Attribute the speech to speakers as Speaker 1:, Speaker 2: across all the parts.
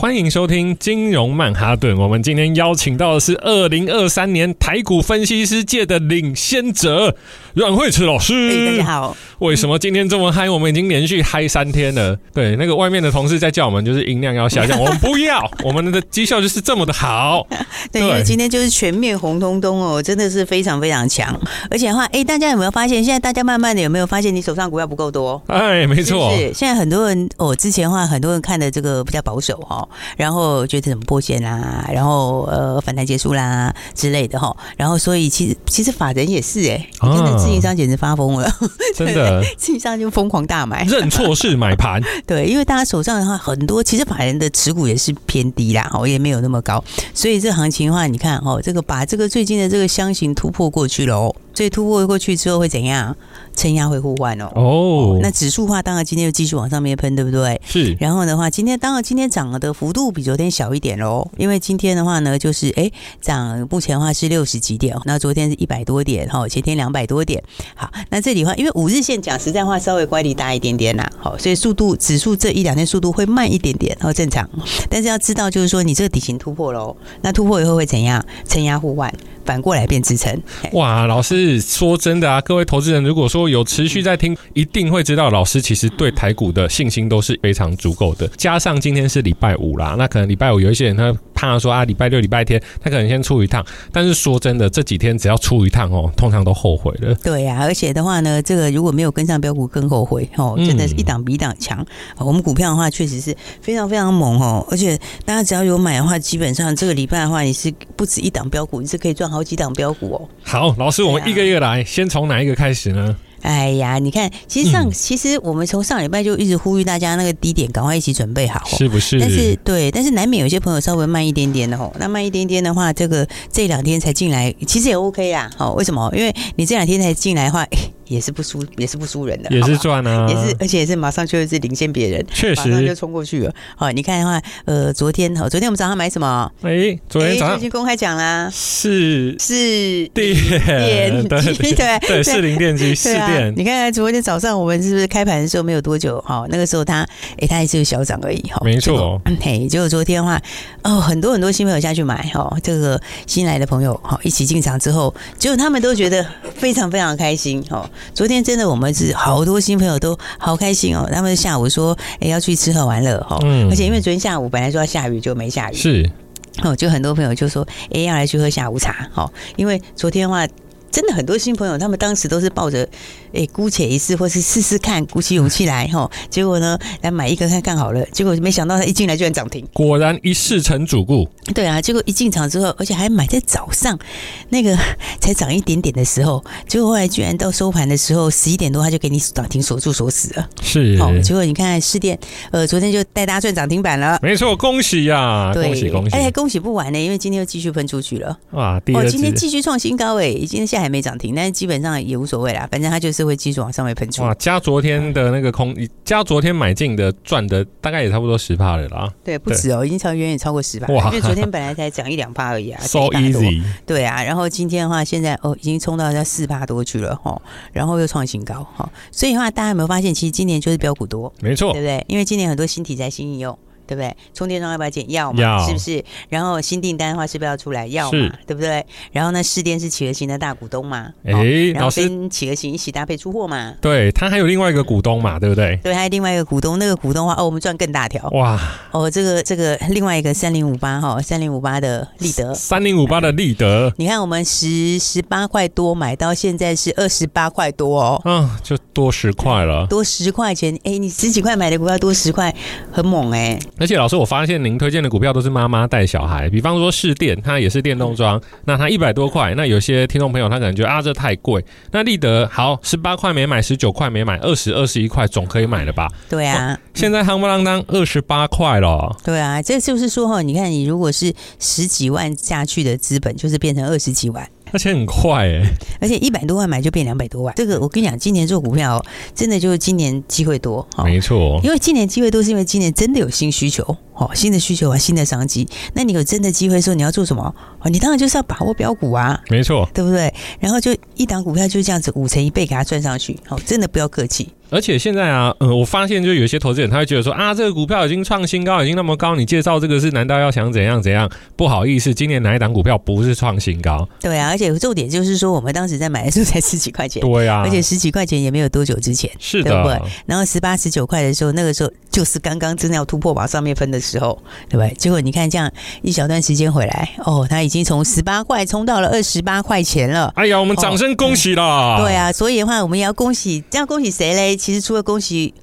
Speaker 1: 欢迎收听金融曼哈顿。我们今天邀请到的是二零二三年台股分析师界的领先者阮慧慈老
Speaker 2: 师。大家好。
Speaker 1: 为什么今天这么嗨？我们已经连续嗨三天了。对，那个外面的同事在叫我们，就是音量要下降。我们不要，我们的绩效就是这么的好。
Speaker 2: 对，因为今天就是全面红彤彤哦，真的是非常非常强。而且的话，哎，大家有没有发现？现在大家慢慢的有没有发现，你手上股票不够多？
Speaker 1: 哎，没错。
Speaker 2: 是，现在很多人哦，之前的话，很多人看的这个比较保守哈。然后觉得怎么破线啦，然后呃反弹结束啦之类的哈，然后所以其实其实法人也是哎、欸，你看那自营商简直发疯了，啊、
Speaker 1: 真的，
Speaker 2: 自营商就疯狂大买，
Speaker 1: 认错是买盘，
Speaker 2: 对，因为大家手上的话很多，其实法人的持股也是偏低啦，哦也没有那么高，所以这行情的话，你看哦，这个把这个最近的这个箱型突破过去了哦。所以突破过去之后会怎样？撑压会互换哦。哦、oh.，那指数化当然今天又继续往上面喷，对不对？
Speaker 1: 是。
Speaker 2: 然后的话，今天当然今天涨的幅度比昨天小一点喽，因为今天的话呢，就是哎涨，目前的话是六十几点，那昨天是一百多点，哈，前天两百多点。好，那这里的话，因为五日线讲实在话稍微乖离大一点点啦，好，所以速度指数这一两天速度会慢一点点，然后正常。但是要知道，就是说你这个底型突破喽，那突破以后会怎样？承压互换。反过来变支撑，
Speaker 1: 哇！老师说真的啊，各位投资人，如果说有持续在听，一定会知道老师其实对台股的信心都是非常足够的。加上今天是礼拜五啦，那可能礼拜五有一些人他怕说啊，礼拜六、礼拜天他可能先出一趟，但是说真的，这几天只要出一趟哦，通常都后悔了。
Speaker 2: 对呀、啊，而且的话呢，这个如果没有跟上标股，更后悔哦，真的是一档比一档强。我们股票的话，确实是非常非常猛哦，而且大家只要有买的话，基本上这个礼拜的话，你是不止一档标股，你是可以赚。好几档标股哦！
Speaker 1: 好，老师，我们一个一个来，先从哪一个开始呢？
Speaker 2: 哎呀，你看，其实上，嗯、其实我们从上礼拜就一直呼吁大家，那个低点赶快一起准备好，
Speaker 1: 是不是？
Speaker 2: 但是对，但是难免有些朋友稍微慢一点点的吼，那慢一点点的话，这个这两天才进来，其实也 OK 啦。好，为什么？因为你这两天才进来的话。也是不输，也是不输人的，
Speaker 1: 也是赚啊，
Speaker 2: 也是，而且也是马上就是领先别人，
Speaker 1: 确实，马
Speaker 2: 上就冲过去了。好，你看的话，呃，昨天哈，昨天我们早上买什么？
Speaker 1: 哎、欸，昨天早上、欸、已经
Speaker 2: 公开讲啦，
Speaker 1: 是
Speaker 2: 是
Speaker 1: 电
Speaker 2: 电机，对
Speaker 1: 对，是零电机，是电。
Speaker 2: 你看昨天早上我们是不是开盘的时候没有多久？哈，那个时候它，哎、欸，它也是个小涨而已。哈，
Speaker 1: 没错。
Speaker 2: 嘿，结果昨天的话，哦，很多很多新朋友下去买，哈，这个新来的朋友，哈，一起进场之后，结果他们都觉得非常非常开心。哈，昨天真的我们。是好多新朋友都好开心哦，他们下午说，哎，要去吃喝玩乐哈，嗯而且因为昨天下午本来说要下雨，就没下雨，
Speaker 1: 是，
Speaker 2: 哦，就很多朋友就说，哎，要来去喝下午茶，哈，因为昨天的话。真的很多新朋友，他们当时都是抱着诶，姑且一试，或是试试看，鼓起勇气来哈。结果呢，来买一个看看好了。结果没想到他一进来居然涨停，
Speaker 1: 果然一试成主顾。
Speaker 2: 对啊，结果一进场之后，而且还买在早上那个才涨一点点的时候，结果后来居然到收盘的时候十一点多，他就给你涨停锁住锁死了。
Speaker 1: 是，好，
Speaker 2: 结果你看市电，呃，昨天就带大家赚涨停板了。
Speaker 1: 没错，恭喜呀、啊！恭喜恭喜！
Speaker 2: 哎，恭喜不完呢，因为今天又继续喷出去了。
Speaker 1: 哇，第二
Speaker 2: 今天继续创新高哎，今天现在还没涨停，但是基本上也无所谓啦，反正他就是会继续往上面喷出。哇，
Speaker 1: 加昨天的那个空，加昨天买进的赚的大概也差不多十趴了啦。
Speaker 2: 对，不止哦，已经超远远超过十帕。哇，因为昨天本来才涨一两帕而已啊，
Speaker 1: so easy。
Speaker 2: 对啊，然后今天的话，现在哦已经冲到在四帕多去了哈，然后又创新高哈，所以的话大家有没有发现，其实今年就是标股多，
Speaker 1: 没错，对
Speaker 2: 不对？因为今年很多新题材、新应用。对不对？充电桩要不要减？要嘛，要是不是？然后新订单的话是不是要出来？要嘛，对不对？然后呢，士电是企鹅型的大股东嘛？哎、哦，然后跟企鹅型一起搭配出货嘛？
Speaker 1: 对，他还有另外一个股东嘛？对不对？
Speaker 2: 对，还有另外一个股东，那个股东的话，哦，我们赚更大条哇！哦，这个这个另外一个三零五八哈，三零五八的立德，
Speaker 1: 三零五八的立德，
Speaker 2: 你看我们十十八块多买到现在是二十八块多哦，
Speaker 1: 嗯，就多十块了，
Speaker 2: 多十块钱，哎，你十几块买的股票多十块，很猛哎！
Speaker 1: 而且老师，我发现。您推荐的股票都是妈妈带小孩，比方说市电，它也是电动装，那它一百多块，那有些听众朋友他可能觉得啊，这太贵。那立德好，十八块没买，十九块没买，二十二十一块总可以买了吧？
Speaker 2: 对啊，
Speaker 1: 现在夯不啷当二十八块了。
Speaker 2: 对啊，这就是说哈，你看你如果是十几万下去的资本，就是变成二十几万。
Speaker 1: 而且很快哎、欸，
Speaker 2: 而且一百多万买就变两百多万。这个我跟你讲，今年做股票真的就是今年机会多，
Speaker 1: 没错。
Speaker 2: 因为今年机会多，是因为今年真的有新需求，哦，新的需求啊，新的商机。那你有真的机会说，你要做什么？哦，你当然就是要把握标股啊，
Speaker 1: 没错，
Speaker 2: 对不对？然后就一档股票就这样子五成一倍给它赚上去，好，真的不要客气。
Speaker 1: 而且现在啊，嗯，我发现就有些投资人他会觉得说啊，这个股票已经创新高，已经那么高，你介绍这个是难道要想怎样怎样？不好意思，今年哪一档股票不是创新高？
Speaker 2: 对啊，而且重点就是说，我们当时在买的时候才十几块钱，
Speaker 1: 对啊，
Speaker 2: 而且十几块钱也没有多久之前，
Speaker 1: 是的，
Speaker 2: 对不对？然后十八十九块的时候，那个时候就是刚刚真的要突破往上面分的时候，对不对？结果你看这样一小段时间回来，哦，他已经从十八块冲到了二十八块钱了。
Speaker 1: 哎呀，我们掌声恭喜啦！
Speaker 2: 哦、对啊，所以的话，我们也要恭喜，这样恭喜谁嘞？其实除了恭喜。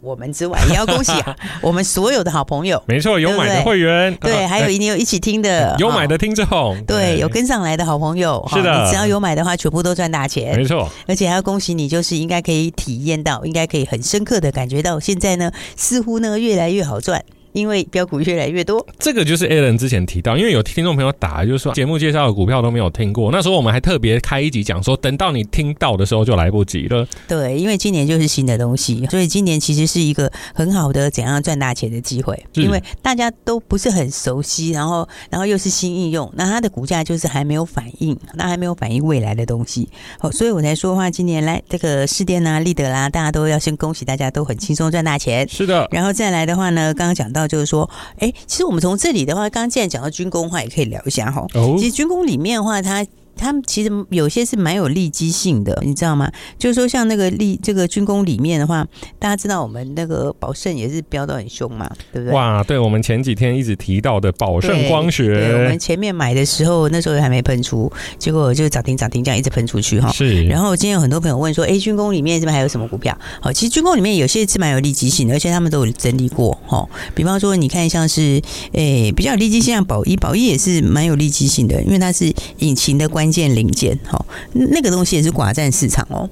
Speaker 2: 我们之外，也要恭喜啊！我们所有的好朋友，
Speaker 1: 没错，有买的会员，
Speaker 2: 对，对，还有一定有一起听的，
Speaker 1: 有买的听众，
Speaker 2: 对，有跟上来的好朋友，
Speaker 1: 是的，
Speaker 2: 你只要有买的话，全部都赚大钱，
Speaker 1: 没错。而
Speaker 2: 且还要恭喜你，就是应该可以体验到，应该可以很深刻的感觉到，现在呢，似乎呢越来越好赚。因为标股越来越多，
Speaker 1: 这个就是 Alan 之前提到，因为有听众朋友打，就是说节目介绍的股票都没有听过，那时候我们还特别开一集讲说，等到你听到的时候就来不及了。
Speaker 2: 对，因为今年就是新的东西，所以今年其实是一个很好的怎样赚大钱的机会，因为大家都不是很熟悉，然后然后又是新应用，那它的股价就是还没有反应，那还没有反应未来的东西，好，所以我才说的话，今年来这个试电啊、立德啦，大家都要先恭喜大家都很轻松赚大钱。
Speaker 1: 是的，
Speaker 2: 然后再来的话呢，刚刚讲到。就是说，哎，其实我们从这里的话，刚刚既然讲到军工的话，也可以聊一下哈。哦，其实军工里面的话，它。他们其实有些是蛮有利基性的，你知道吗？就是说，像那个利这个军工里面的话，大家知道我们那个宝盛也是飙到很凶嘛，对不对？
Speaker 1: 哇，对，我们前几天一直提到的宝盛光学
Speaker 2: 对，对，我们前面买的时候那时候还没喷出，结果就涨停涨停这样一直喷出去哈。
Speaker 1: 是。然
Speaker 2: 后今天有很多朋友问说，哎，军工里面这边还有什么股票？好，其实军工里面有些是蛮有利基性的，而且他们都有整理过哈。比方说，你看像是诶比较有利基性，像宝一，宝一也是蛮有利基性的，因为它是引擎的关关键零件。好，那个东西也是寡占市场哦，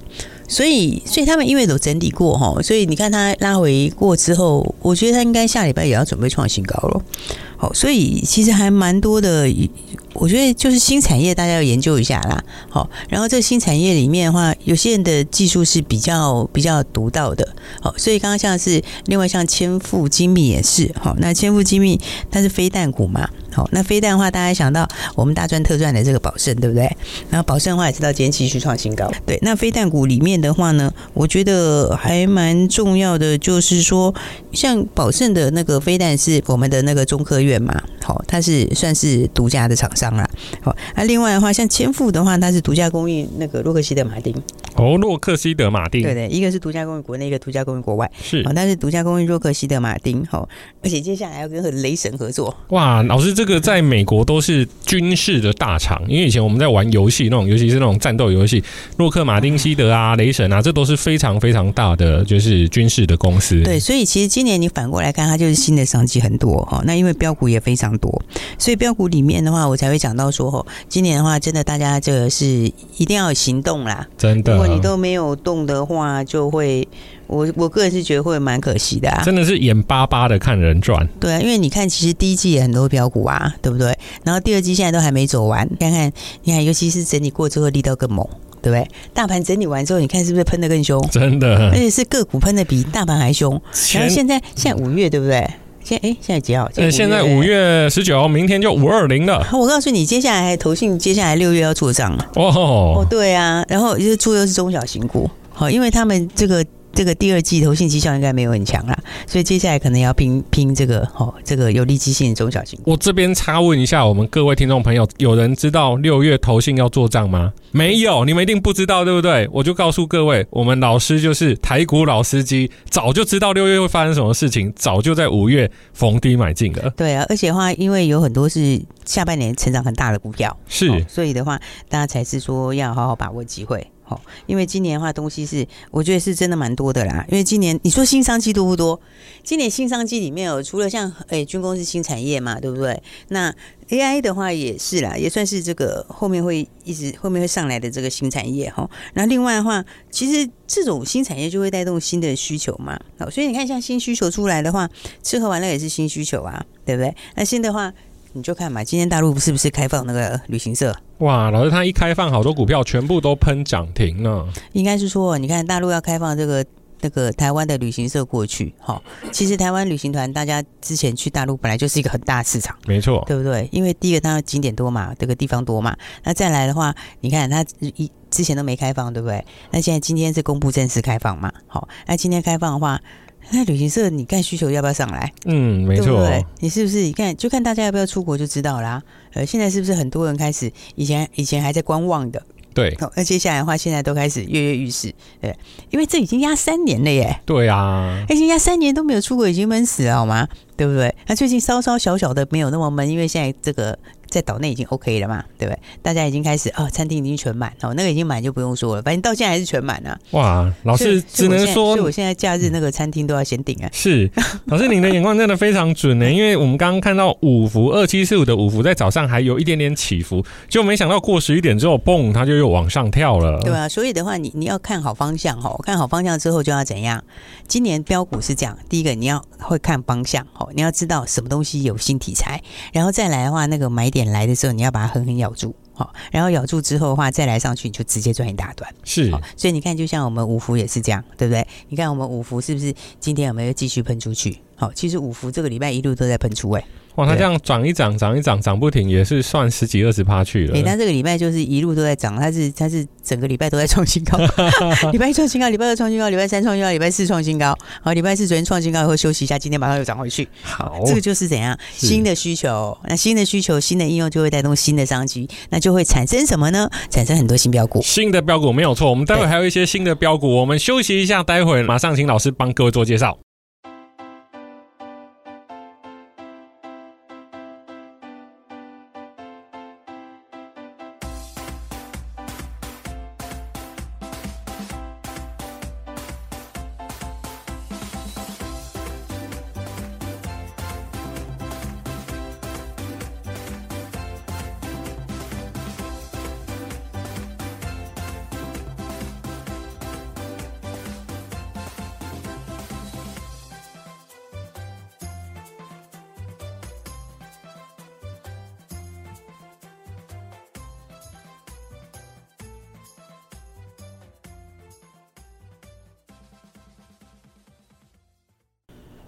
Speaker 2: 所以，所以他们因为有整理过哈，所以你看它拉回过之后，我觉得它应该下礼拜也要准备创新高了。好，所以其实还蛮多的。我觉得就是新产业，大家要研究一下啦。好，然后这新产业里面的话，有些人的技术是比较比较独到的。好，所以刚刚像是另外像千富精密也是。好，那千富精密它是飞弹股嘛？好，那飞弹的话，大家想到我们大赚特赚的这个宝盛，对不对？然后宝盛的话也知道今天继续创新高。对，那飞弹股里面的话呢，我觉得还蛮重要的，就是说像宝盛的那个飞弹是我们的那个中科院嘛。好，它是算是独家的厂商。好，那另外的话，像千富的话，它是独家供应那个洛克希德马丁。
Speaker 1: 哦，洛克希德马丁，
Speaker 2: 对对，一个是独家供应国内，一个独家供应国外。
Speaker 1: 是，
Speaker 2: 但是独家供应洛克希德马丁。好，而且接下来要跟雷神合作。
Speaker 1: 哇，老师，这个在美国都是军事的大厂，因为以前我们在玩游戏那种，尤其是那种战斗游戏，洛克马丁希德啊、雷神啊，这都是非常非常大的，就是军事的公司。对，
Speaker 2: 所以其实今年你反过来看，它就是新的商机很多哈。那因为标股也非常多，所以标股里面的话，我才会。讲到说吼，今年的话，真的大家这个是一定要有行动啦。
Speaker 1: 真的，
Speaker 2: 如果你都没有动的话，就会我我个人是觉得会蛮可惜的啊。
Speaker 1: 真的是眼巴巴的看人赚。
Speaker 2: 对啊，因为你看，其实第一季也很多标股啊，对不对？然后第二季现在都还没走完，看看你看，尤其是整理过之后力道更猛，对不对？大盘整理完之后，你看是不是喷的更凶？
Speaker 1: 真的，
Speaker 2: 而且是个股喷的比大盘还凶。然后现在现在五月，对不对？现哎，现在几号？
Speaker 1: 现在现在五月十九，明天就五二零了。
Speaker 2: 我告诉你，接下来投信接下来六月要做账了。
Speaker 1: 哦哦，
Speaker 2: 对啊，然后就是做又是中小型股，好，因为他们这个。这个第二季投信绩效应该没有很强啦，所以接下来可能要拼拼这个哦，这个有利基性的中小型。
Speaker 1: 我这边插问一下，我们各位听众朋友，有人知道六月投信要做账吗？没有，你们一定不知道，对不对？我就告诉各位，我们老师就是台股老司机，早就知道六月会发生什么事情，早就在五月逢低买进了。
Speaker 2: 对啊，而且的话，因为有很多是下半年成长很大的股票，
Speaker 1: 是，
Speaker 2: 哦，所以的话，大家才是说要好好把握机会。好，因为今年的话，东西是我觉得是真的蛮多的啦。因为今年你说新商机多不多？今年新商机里面有除了像诶军工是新产业嘛，对不对？那 AI 的话也是啦，也算是这个后面会一直后面会上来的这个新产业哈。那另外的话，其实这种新产业就会带动新的需求嘛。好，所以你看像新需求出来的话，吃喝玩乐也是新需求啊，对不对？那新的话。你就看嘛，今天大陆是不是开放那个旅行社？
Speaker 1: 哇，老师，他一开放，好多股票全部都喷涨停呢。
Speaker 2: 应该是说，你看大陆要开放这个那个台湾的旅行社过去，哈，其实台湾旅行团大家之前去大陆本来就是一个很大市场，
Speaker 1: 没错，
Speaker 2: 对不对？因为第一个它景点多嘛，这个地方多嘛，那再来的话，你看它一之前都没开放，对不对？那现在今天是公布正式开放嘛，好，那今天开放的话。那旅行社，你看需求要不要上来？
Speaker 1: 嗯，没错，
Speaker 2: 你是不是？你看，就看大家要不要出国就知道啦。呃，现在是不是很多人开始以前以前还在观望的？
Speaker 1: 对，
Speaker 2: 那接下来的话，现在都开始跃跃欲试。对，因为这已经压三年了耶。
Speaker 1: 对啊，
Speaker 2: 已经压三年都没有出国，已经闷死了好吗？对不对？那最近稍稍小小的没有那么闷，因为现在这个。在岛内已经 OK 了嘛，对不对？大家已经开始哦，餐厅已经全满哦，那个已经满就不用说了，反正到现在还是全满啊。
Speaker 1: 哇，老师只能说，
Speaker 2: 所以我现在假日那个餐厅都要先订啊。
Speaker 1: 是，老师您的眼光真的非常准呢，因为我们刚刚看到五福二七四五的五福在早上还有一点点起伏，就没想到过十一点之后，嘣，它就又往上跳了。
Speaker 2: 对啊，所以的话，你你要看好方向哦，看好方向之后就要怎样？今年标股是这样，第一个你要会看方向哦，你要知道什么东西有新题材，然后再来的话，那个买点来的时候，你要把它。狠狠咬住，好，然后咬住之后的话，再来上去，你就直接赚一大段。
Speaker 1: 是，
Speaker 2: 所以你看，就像我们五福也是这样，对不对？你看我们五福是不是今天有没有继续喷出去？好，其实五福这个礼拜一路都在喷出，哎。
Speaker 1: 哇，它这样涨一涨，涨一涨，涨不停，也是算十几二十趴去了。
Speaker 2: 哎、欸，它这个礼拜就是一路都在涨，它是它是整个礼拜都在创新高，礼拜一创新高，礼拜二创新高，礼拜三创新高，礼拜四创新高。好，礼拜四昨天创新高以后休息一下，今天马上又涨回去。好，这个就是怎样新的需求，那新的需求，新的应用就会带动新的商机，那就会产生什么呢？产生很多新标股。
Speaker 1: 新的标股没有错，我们待会还有一些新的标股，我们休息一下，待会马上请老师帮各位做介绍。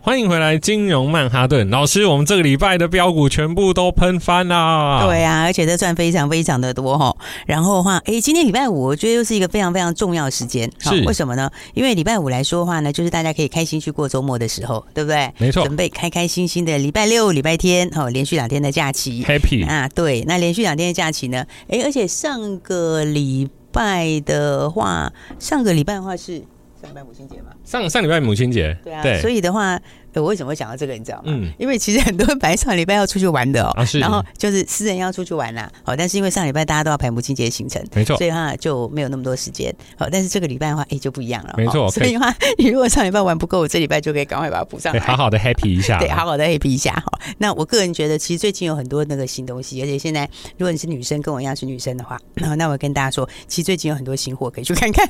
Speaker 1: 欢迎回来，金融曼哈顿老师，我们这个礼拜的标股全部都喷翻啦！
Speaker 2: 对啊，而且这赚非常非常的多哈。然后的话，哎，今天礼拜五，我觉得又是一个非常非常重要的时间。是为什么呢？因为礼拜五来说的话呢，就是大家可以开心去过周末的时候，对不对？
Speaker 1: 没错，
Speaker 2: 准备开开心心的礼拜六、礼拜天，哦，连续两天的假期
Speaker 1: ，Happy
Speaker 2: 啊！对，那连续两天的假期呢？哎，而且上个礼拜的话，上个礼拜的话是。上礼拜母亲节嘛，
Speaker 1: 上上礼拜母亲节，
Speaker 2: 对啊，对，所以的话，我为什么会讲到这个，你知道吗？
Speaker 1: 嗯，
Speaker 2: 因为其实很多人本来上礼拜要出去玩的哦，
Speaker 1: 啊是，
Speaker 2: 然后就是私人要出去玩啦，哦，但是因为上礼拜大家都要排母亲节行程，
Speaker 1: 没错，
Speaker 2: 所以的话就没有那么多时间，好，但是这个礼拜的话，哎，就不一样了，
Speaker 1: 没错，
Speaker 2: 所以的话，你如果上礼拜玩不够，我这礼拜就可以赶快把它补上来，
Speaker 1: 好好的 happy 一下，
Speaker 2: 对，好好的 happy 一下哈。那我个人觉得，其实最近有很多那个新东西，而且现在如果你是女生，跟我一样是女生的话，那我跟大家说，其实最近有很多新货可以去看看，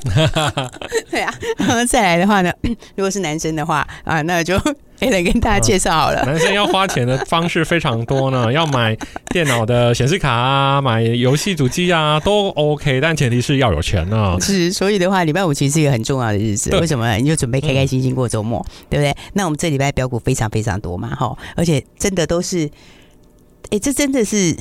Speaker 2: 对啊，然后再来的话呢。如果是男生的话啊，那就没人跟大家介绍好了。
Speaker 1: 男生要花钱的方式非常多呢，要买电脑的显示卡啊，买游戏主机啊，都 OK，但前提是要有钱呢。
Speaker 2: 是，所以的话，礼拜五其实是一个很重要的日子。为什么？你就准备开开心心过周末，嗯、对不对？那我们这礼拜标股非常非常多嘛，哈，而且真的都是，哎，这真的是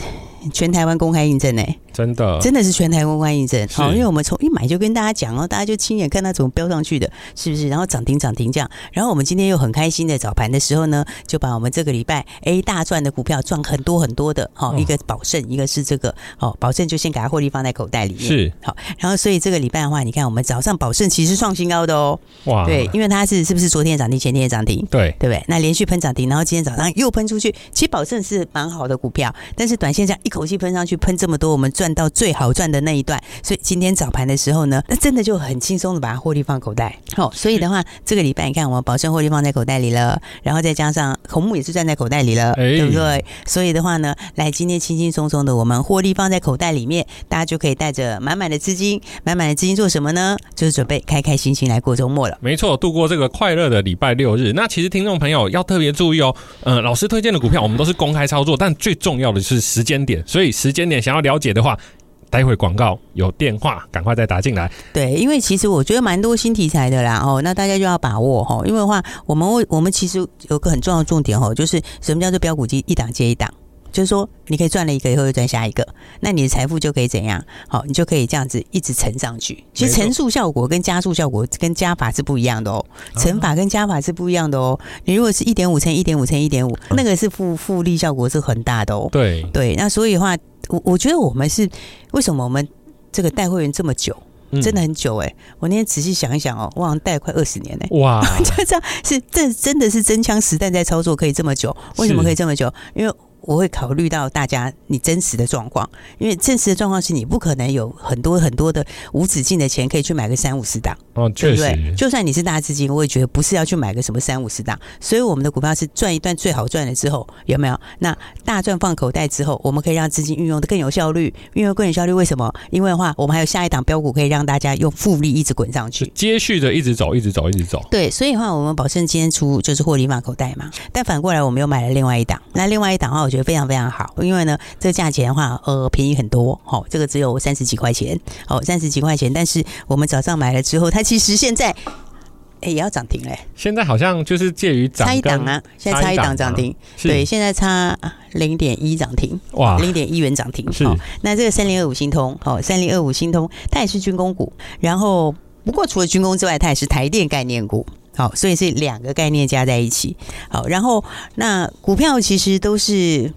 Speaker 2: 全台湾公开印证呢。
Speaker 1: 真的，
Speaker 2: 真的是全台公开印证。好，因为我们从一买就跟大家讲哦，大家就亲眼看它怎么飙上去的，是不是？然后涨停涨停这样，然后我们今天又很开心的早盘的时候呢，就把我们这个礼拜 A 大赚的股票赚很多很多的，好，一个保盛，一个是这个，好，宝盛就先给它获利放在口袋里面，
Speaker 1: 是。
Speaker 2: 好，然后所以这个礼拜的话，你看我们早上保盛其实创新高的哦，哇，对，因为它是是不是昨天涨停，前天也涨停，
Speaker 1: 对，
Speaker 2: 对不对？那连续喷涨停，然后今天早上又喷出去，其实保盛是蛮好的股票，但是短线上一口气喷上去，喷这么多，我们赚到最好赚。的那一段，所以今天早盘的时候呢，那真的就很轻松的把它获利放口袋。好，所以的话，这个礼拜你看，我们保证获利放在口袋里了，然后再加上红木也是赚在口袋里了，对不对？所以的话呢，来今天轻轻松松的，我们获利放在口袋里面，大家就可以带着满满的资金，满满的资金做什么呢？就是准备开开心心来过周末了。
Speaker 1: 没错，度过这个快乐的礼拜六日。那其实听众朋友要特别注意哦，嗯，老师推荐的股票我们都是公开操作，但最重要的是时间点，所以时间点想要了解的话，待会广告有电话，赶快再打进来。
Speaker 2: 对，因为其实我觉得蛮多新题材的啦，哦，那大家就要把握哈，因为的话，我们为我们其实有个很重要的重点哦，就是什么叫做标股机一档接一档。就是说，你可以赚了一个以后又赚下一个，那你的财富就可以怎样？好，你就可以这样子一直乘上去。其实乘数效果跟加速效果跟加法是不一样的哦，乘法跟加法是不一样的哦。你如果是一点五乘一点五乘一点五，那个是复复利效果是很大的哦。
Speaker 1: 对
Speaker 2: 对，那所以的话，我我觉得我们是为什么我们这个带会员这么久，真的很久哎。我那天仔细想一想哦，我好像带快二十年呢。哇，就这样是这真的是真枪实弹在操作，可以这么久？为什么可以这么久？因为我会考虑到大家你真实的状况，因为真实的状况是你不可能有很多很多的无止境的钱可以去买个三五十档，
Speaker 1: 哦，
Speaker 2: 对不对？就算你是大资金，我也觉得不是要去买个什么三五十档。所以我们的股票是赚一段最好赚了之后，有没有？那大赚放口袋之后，我们可以让资金运用的更有效率，运用更有效率。为什么？因为的话，我们还有下一档标股可以让大家用复利一直滚上去，
Speaker 1: 接续的一直走，一直走，一直走。
Speaker 2: 对，所以的话，我们保证今天出就是获利放口袋嘛。但反过来，我们又买了另外一档，那另外一档的话，我觉得非常非常好。因为呢，这个价钱的话，呃，便宜很多，好、哦，这个只有三十几块钱，哦，三十几块钱，但是我们早上买了之后，它其实现在，哎，也要涨停嘞。
Speaker 1: 现在好像就是介于涨
Speaker 2: 差一档啊，现在差一档涨停，对，现在差零点一涨停，哇，零点一元涨停，是、哦。那这个三零二五新通，哦，三零二五新通，它也是军工股，然后不过除了军工之外，它也是台电概念股。好，所以是两个概念加在一起。好，然后那股票其实都是，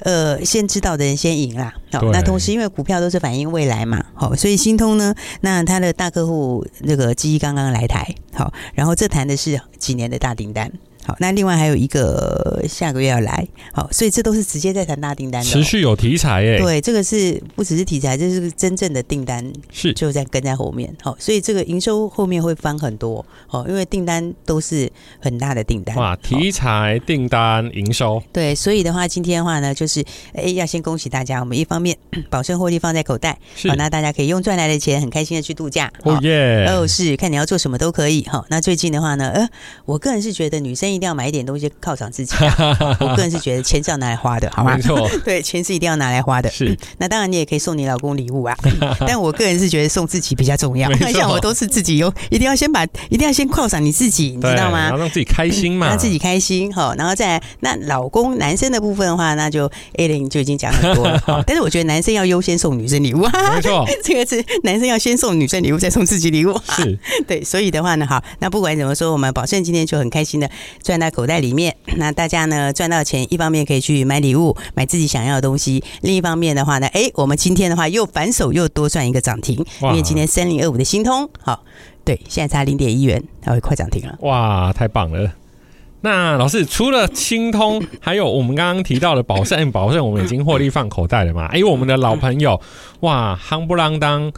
Speaker 2: 呃，先知道的人先赢啦。好，那同时因为股票都是反映未来嘛，好，所以新通呢，那他的大客户那个机刚刚来台，好，然后这谈的是几年的大订单。好，那另外还有一个下个月要来，好，所以这都是直接在谈大订单的，
Speaker 1: 持续有题材耶。
Speaker 2: 对，这个是不只是题材，这是真正的订单，是就在跟在后面。好，所以这个营收后面会翻很多，哦，因为订单都是很大的订单。
Speaker 1: 哇，题材、订单、营收，
Speaker 2: 对，所以的话，今天的话呢，就是哎，要先恭喜大家，我们一方面 保证获利放在口袋，好，那大家可以用赚来的钱很开心的去度假。
Speaker 1: 哦耶，
Speaker 2: 哦是，看你要做什么都可以。好，那最近的话呢，呃，我个人是觉得女生。一定要买一点东西犒赏自己，啊。我个人是觉得钱是要拿来花的，好吗？没错，对，钱是一定要拿来花的。是，那当然你也可以送你老公礼物啊。但我个人是觉得送自己比较重要。像我都是自己有，一定要先把，一定要先犒赏你自己，你知道吗？
Speaker 1: 然后让自己开心嘛，
Speaker 2: 让自己开心哈。然后再来那老公男生的部分的话，那就 A 零就已经讲很多了。但是我觉得男生要优先送女生礼物，没错，这个是男生要先送女生礼物，再送自己礼物。是对，所以的话呢，好，那不管怎么说，我们保证今天就很开心的。赚到口袋里面，那大家呢赚到钱，一方面可以去买礼物，买自己想要的东西；另一方面的话呢，哎，我们今天的话又反手又多赚一个涨停，因为今天三零二五的新通，好，对，现在差零点一元，它会快涨停了。
Speaker 1: 哇，太棒了！那老师除了新通，还有我们刚刚提到的宝盛，宝盛我们已经获利放口袋了嘛？哎，我们的老朋友，哇，夯不啷当，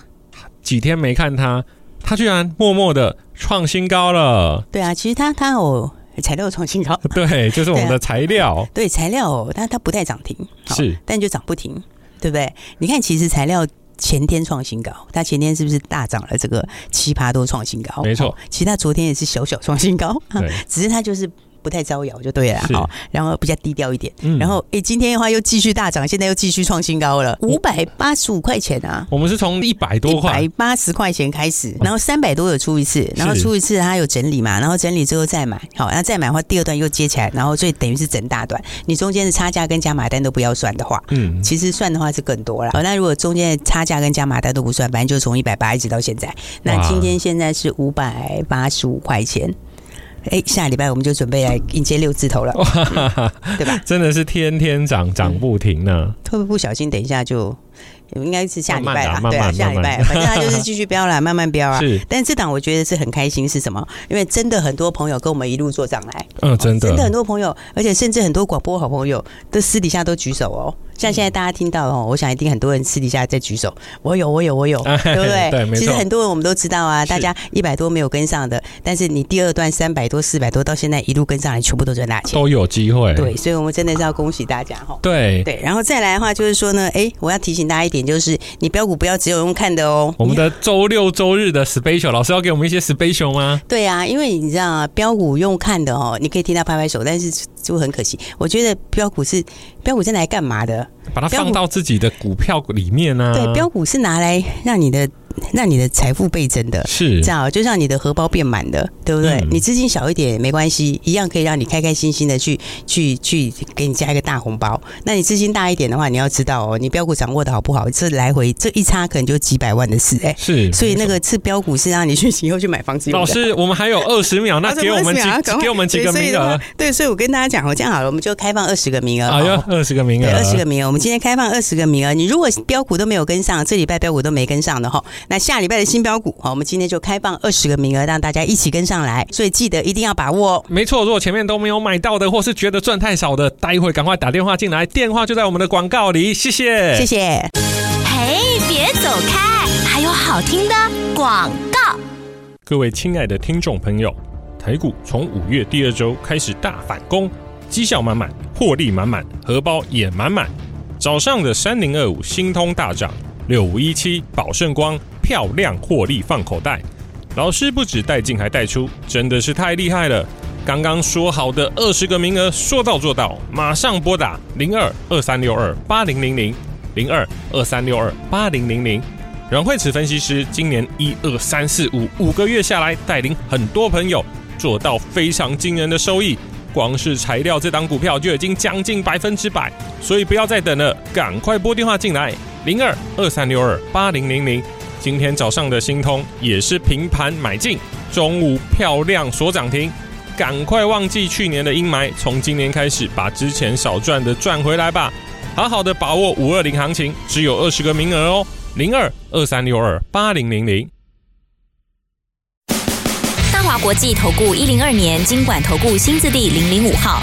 Speaker 1: 几天没看他，他居然默默的创新高了。
Speaker 2: 对啊，其实他他有。材料创新高，
Speaker 1: 对，就是我们的材料。
Speaker 2: 对，材料，但它不带涨停，是，但就涨不停，对不对？你看，其实材料前天创新高，它前天是不是大涨了？这个七八多创新高，
Speaker 1: 没错。
Speaker 2: 其实它昨天也是小小创新高，对，只是它就是。不太招摇就对了，好，然后比较低调一点，嗯、然后诶，今天的话又继续大涨，现在又继续创新高了，五百八十五块钱啊！
Speaker 1: 我们是从一百多块，一百
Speaker 2: 八十块钱开始，然后三百多有出一次，然后出一次它有整理嘛，然后整理之后再买，好，然后再买的话第二段又接起来，然后所以等于是整大段，你中间的差价跟加码单都不要算的话，嗯，其实算的话是更多了。好，那如果中间的差价跟加码单都不算，反正就从一百八一直到现在，那今天现在是五百八十五块钱。哎，下礼拜我们就准备来迎接六字头了，对吧？
Speaker 1: 真的是天天涨涨不停呢。
Speaker 2: 特别不小心，等一下就。应该是下礼拜啦，对啊，下礼拜，反正他就是继续飙啦，慢慢飙啊。是，但是这档我觉得是很开心，是什么？因为真的很多朋友跟我们一路做上来，
Speaker 1: 嗯，真的，
Speaker 2: 真的很多朋友，而且甚至很多广播好朋友都私底下都举手哦。像现在大家听到哦，我想一定很多人私底下在举手，我有，我有，我有，对不对？其实很多人我们都知道啊，大家一百多没有跟上的，但是你第二段三百多、四百多到现在一路跟上来，全部都赚大钱，
Speaker 1: 都有机会。
Speaker 2: 对，所以我们真的是要恭喜大家哈。
Speaker 1: 对
Speaker 2: 对，然后再来的话就是说呢，哎，我要提醒。醒大家一点，就是你标股不要只有用看的哦。
Speaker 1: 我们的周六周日的 special 老师要给我们一些 special 吗？
Speaker 2: 对啊，因为你知道啊，标股用看的哦，你可以听他拍拍手，但是就很可惜。我觉得标股是标股是拿来干嘛的？
Speaker 1: 把它放到自己的股票里面呢、啊？
Speaker 2: 对，标股是拿来让你的。让你的财富倍增的，
Speaker 1: 是
Speaker 2: 这样，就像你的荷包变满的，对不对？嗯、你资金小一点没关系，一样可以让你开开心心的去去去给你加一个大红包。那你资金大一点的话，你要知道哦，你标股掌握的好不好？这来回这一差可能就几百万的事哎、欸。
Speaker 1: 是，
Speaker 2: 所以那个次标股是让你去以后去买房子。
Speaker 1: 老师，我们还有二十秒，那给我们几给我们几个名额？
Speaker 2: 对，所以我跟大家讲，哦这样好了，我们就开放二十个名额。
Speaker 1: 好呀，二十个名额，
Speaker 2: 二十个名额。我们今天开放二十个名额，你如果标股都没有跟上，这礼拜标股都没跟上的哈，那下礼拜的新。标股好，我们今天就开放二十个名额，让大家一起跟上来，所以记得一定要把握哦。
Speaker 1: 没错，如果前面都没有买到的，或是觉得赚太少的，待会赶快打电话进来，电话就在我们的广告里。谢谢，
Speaker 2: 谢谢。
Speaker 3: 嘿，别走开，还有好听的广告。
Speaker 1: 各位亲爱的听众朋友，台股从五月第二周开始大反攻，绩效满满，获利满满，荷包也满满。早上的三零二五星通大涨，六五一七宝盛光。漂亮获利放口袋，老师不止带进还带出，真的是太厉害了！刚刚说好的二十个名额，说到做到，马上拨打零二二三六二八零零零零二二三六二八零零零。阮慧慈分析师今年一二三四五五个月下来，带领很多朋友做到非常惊人的收益，光是材料这档股票就已经将近百分之百，所以不要再等了，赶快拨电话进来零二二三六二八零零零。今天早上的新通也是平盘买进，中午漂亮锁涨停，赶快忘记去年的阴霾，从今年开始把之前少赚的赚回来吧，好好的把握五二零行情，只有二十个名额哦，零二二三六二八零零零。
Speaker 3: 大华国际投顾一零二年金管投顾新字第零零五号。